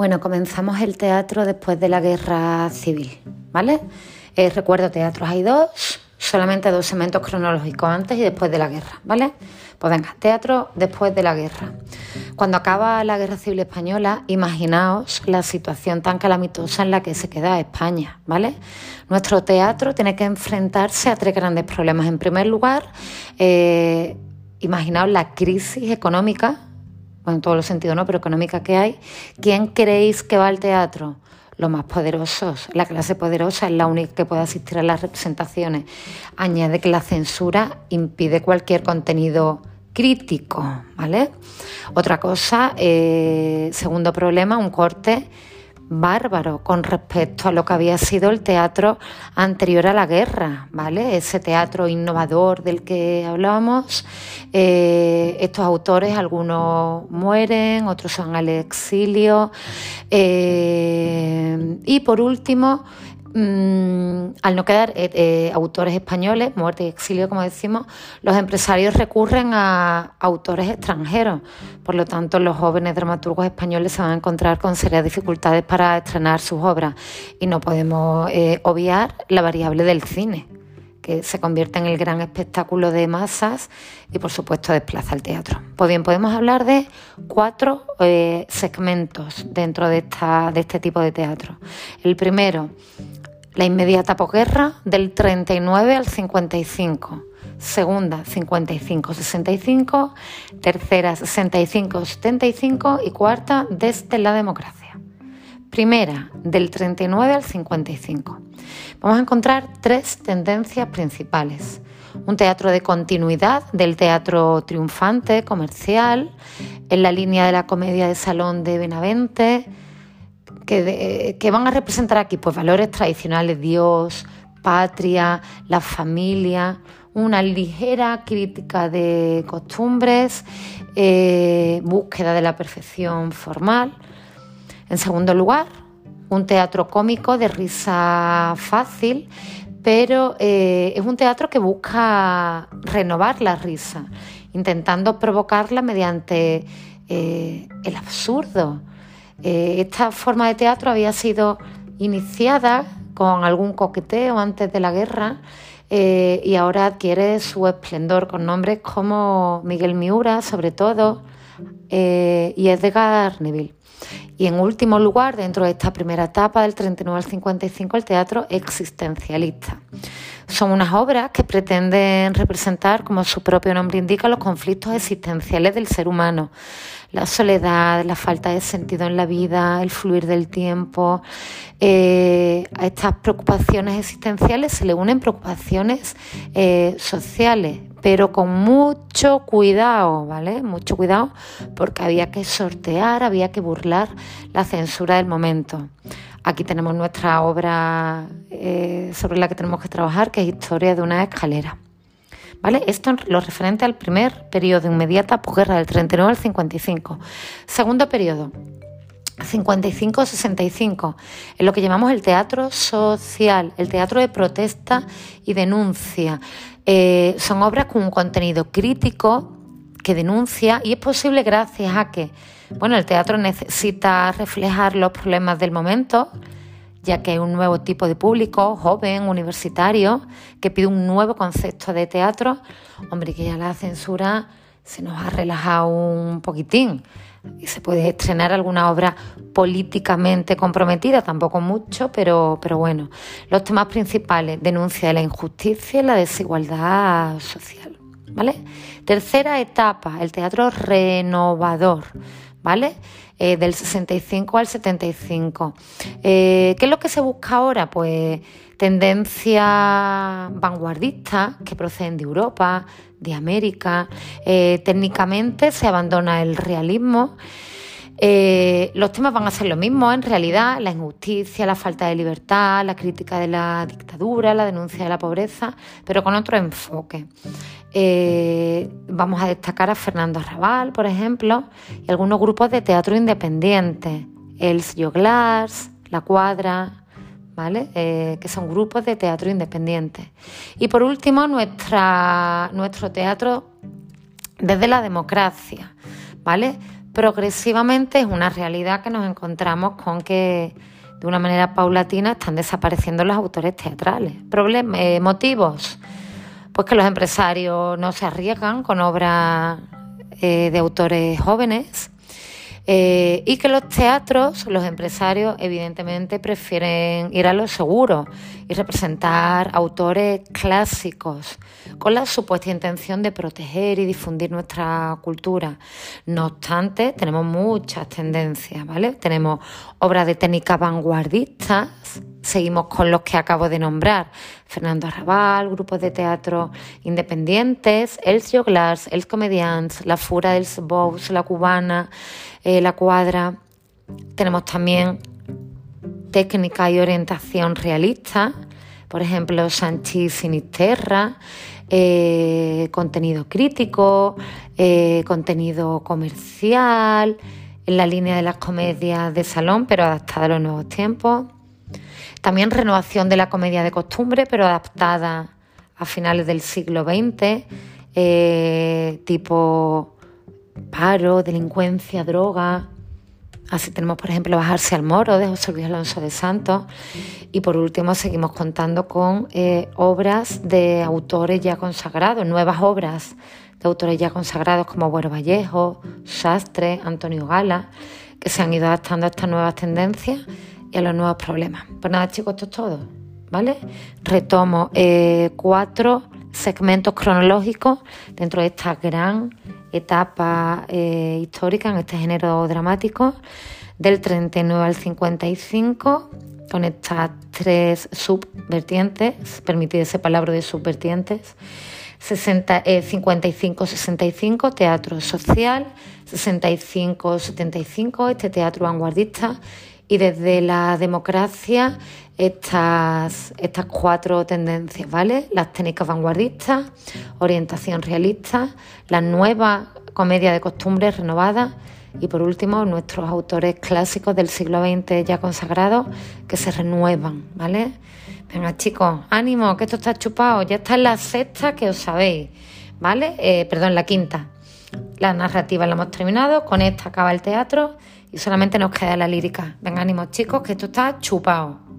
Bueno, comenzamos el teatro después de la guerra civil, ¿vale? Eh, recuerdo teatros hay dos, solamente dos segmentos cronológicos antes y después de la guerra, ¿vale? Pues venga, teatro después de la guerra. Cuando acaba la guerra civil española, imaginaos la situación tan calamitosa en la que se queda España, ¿vale? Nuestro teatro tiene que enfrentarse a tres grandes problemas. En primer lugar, eh, imaginaos la crisis económica en todos los sentidos, ¿no? Pero económica que hay. ¿Quién creéis que va al teatro? Los más poderosos. La clase poderosa es la única que puede asistir a las representaciones. Añade que la censura impide cualquier contenido crítico, ¿vale? Otra cosa, eh, segundo problema, un corte bárbaro con respecto a lo que había sido el teatro anterior a la guerra, ¿vale? Ese teatro innovador del que hablábamos. Eh, estos autores, algunos mueren, otros van al exilio. Eh, y por último, Mm, al no quedar eh, eh, autores españoles, muerte y exilio, como decimos, los empresarios recurren a autores extranjeros. Por lo tanto, los jóvenes dramaturgos españoles se van a encontrar con serias dificultades para estrenar sus obras. Y no podemos eh, obviar la variable del cine, que se convierte en el gran espectáculo de masas y, por supuesto, desplaza el teatro. Pues bien, podemos hablar de cuatro segmentos dentro de, esta, de este tipo de teatro. El primero, la inmediata posguerra del 39 al 55. Segunda, 55-65. Tercera, 65-75. Y cuarta, desde la democracia. Primera, del 39 al 55. Vamos a encontrar tres tendencias principales. Un teatro de continuidad del teatro triunfante, comercial, en la línea de la comedia de salón de Benavente, que, van a representar aquí pues valores tradicionales, Dios, patria, la familia, una ligera crítica de costumbres, eh, búsqueda de la perfección formal. En segundo lugar, un teatro cómico de risa fácil, pero eh, es un teatro que busca renovar la risa, intentando provocarla mediante eh, el absurdo, eh, esta forma de teatro había sido iniciada con algún coqueteo antes de la guerra y ahora adquiere su esplendor con nombres como Miguel Miura, sobre todo, y Edgar Neville. Y en último lugar, dentro de esta primera etapa del 39 al 55, el teatro existencialista. Son unas obras que pretenden representar, como su propio nombre indica, los conflictos existenciales del ser humano. La soledad, la falta de sentido en la vida, el fluir del tiempo. Eh, a estas preocupaciones existenciales se le unen preocupaciones eh, sociales, pero con mucho cuidado, ¿vale? Mucho cuidado porque había que sortear, había que burlar la censura del momento. Aquí tenemos nuestra obra eh, sobre la que tenemos que trabajar, que es Historia de una escalera. ¿Vale? Esto es lo referente al primer periodo inmediata posguerra del 39 al 55. Segundo periodo, 55-65, en lo que llamamos el teatro social, el teatro de protesta y denuncia. Eh, son obras con un contenido crítico que denuncia y es posible gracias a que bueno, el teatro necesita reflejar los problemas del momento, ya que hay un nuevo tipo de público, joven, universitario, que pide un nuevo concepto de teatro. Hombre, que ya la censura se nos ha relajado un poquitín y se puede estrenar alguna obra políticamente comprometida, tampoco mucho, pero, pero bueno. Los temas principales, denuncia de la injusticia y la desigualdad social. ¿Vale? Tercera etapa, el teatro renovador. ¿Vale? Eh, del 65 al 75. Eh, ¿Qué es lo que se busca ahora? Pues tendencias vanguardistas que proceden de Europa, de América. Eh, técnicamente se abandona el realismo. los temas van a ser lo mismo, en realidad, la injusticia, la falta de libertad, la crítica de la dictadura, la denuncia de la pobreza, pero con otro enfoque. Eh, vamos a destacar a Fernando Arrabal, por ejemplo, y algunos grupos de teatro independiente, El Joglars, La Cuadra, ¿vale? Eh, que son grupos de teatro independiente. Y por último, nuestra, nuestro teatro desde la democracia, ¿vale? progresivamente es una realidad que nos encontramos con que de una manera paulatina están desapareciendo los autores teatrales. Eh, ¿Motivos? Pues que los empresarios no se arriesgan con obras eh, de autores jóvenes eh, y que los teatros, los empresarios, evidentemente prefieren ir a lo seguro y representar autores clásicos con la supuesta intención de proteger y difundir nuestra cultura. No obstante, tenemos muchas tendencias, ¿vale? Tenemos obras de técnica vanguardistas, seguimos con los que acabo de nombrar, Fernando Arrabal, grupos de teatro independientes, Els Joglars, Els Comedians, La Fura dels Bous, La Cubana, eh, La Cuadra. Tenemos también técnica y orientación realista, por ejemplo, Sanchi Sinisterra, eh, contenido crítico, eh, contenido comercial, en la línea de las comedias de salón, pero adaptada a los nuevos tiempos. También renovación de la comedia de costumbre, pero adaptada a finales del siglo XX, eh, tipo paro, delincuencia, droga. Así tenemos, por ejemplo, Bajarse al Moro de José Luis Alonso de Santos. Y por último, seguimos contando con eh, obras de autores ya consagrados, nuevas obras de autores ya consagrados como Buero Vallejo, Sastre, Antonio Gala, que se han ido adaptando a estas nuevas tendencias y a los nuevos problemas. Pues nada, chicos, esto es todo, ¿vale? Retomo eh, cuatro segmentos cronológicos dentro de esta gran etapa eh, histórica en este género dramático, del 39 al 55, con estas tres subvertientes, permitid ese palabra de subvertientes, 55-65 eh, teatro social, 65-75 este teatro vanguardista y desde la democracia estas, estas cuatro tendencias, ¿vale? Las técnicas vanguardistas, orientación realista, la nueva comedia de costumbres renovada y por último nuestros autores clásicos del siglo XX ya consagrados que se renuevan, ¿vale? Venga chicos, ánimo, que esto está chupado, ya está en la sexta que os sabéis, ¿vale? Eh, perdón, la quinta. La narrativa la hemos terminado, con esta acaba el teatro y solamente nos queda la lírica. Venga, chicos, que esto está chupado.